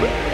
Woo!